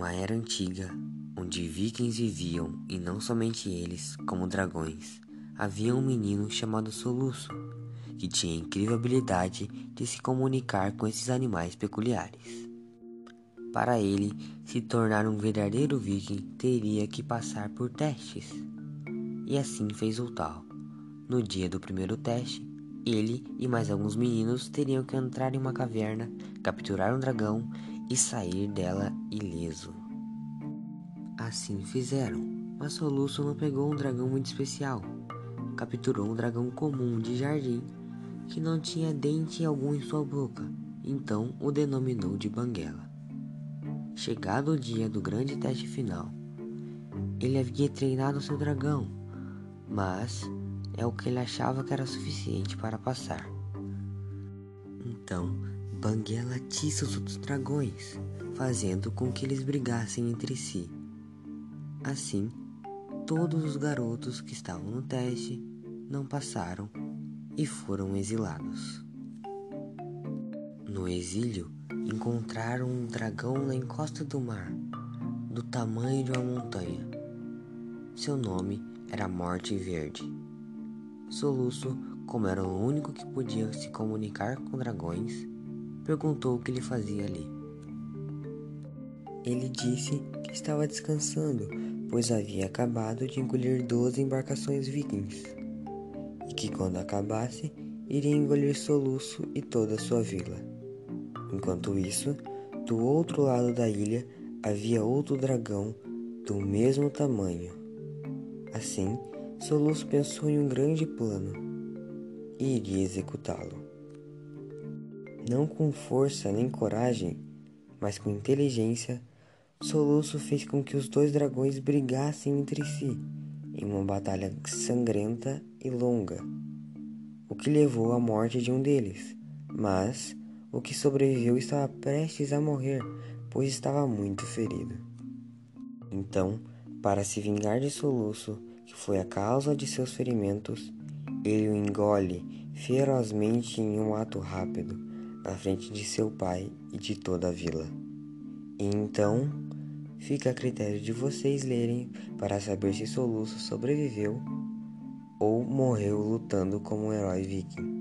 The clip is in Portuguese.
Numa era antiga, onde vikings viviam e não somente eles, como dragões, havia um menino chamado Soluço, que tinha a incrível habilidade de se comunicar com esses animais peculiares. Para ele se tornar um verdadeiro viking, teria que passar por testes. E assim fez o tal. No dia do primeiro teste, ele e mais alguns meninos teriam que entrar em uma caverna, capturar um dragão e sair dela ileso. Assim fizeram, mas Soluço não pegou um dragão muito especial. Capturou um dragão comum de jardim que não tinha dente algum em sua boca, então o denominou de Banguela. Chegado o dia do grande teste final, ele havia treinado seu dragão, mas é o que ele achava que era suficiente para passar. Então, Banguela atiça os outros dragões, fazendo com que eles brigassem entre si. Assim, todos os garotos que estavam no teste não passaram e foram exilados. No exílio, encontraram um dragão na encosta do mar, do tamanho de uma montanha. Seu nome era Morte Verde. Soluço, como era o único que podia se comunicar com dragões, perguntou o que ele fazia ali. Ele disse que estava descansando, pois havia acabado de engolir 12 embarcações vikings, e que quando acabasse, iria engolir Soluço e toda a sua vila. Enquanto isso, do outro lado da ilha havia outro dragão do mesmo tamanho. Assim, Soluço pensou em um grande plano e iria executá-lo não com força nem coragem, mas com inteligência, Soluço fez com que os dois dragões brigassem entre si em uma batalha sangrenta e longa, o que levou à morte de um deles. Mas o que sobreviveu estava prestes a morrer, pois estava muito ferido. Então, para se vingar de Soluço, que foi a causa de seus ferimentos, ele o engole ferozmente em um ato rápido na frente de seu pai e de toda a vila. E então, fica a critério de vocês lerem para saber se Soluço sobreviveu ou morreu lutando como um herói viking.